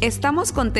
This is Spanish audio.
Estamos contentos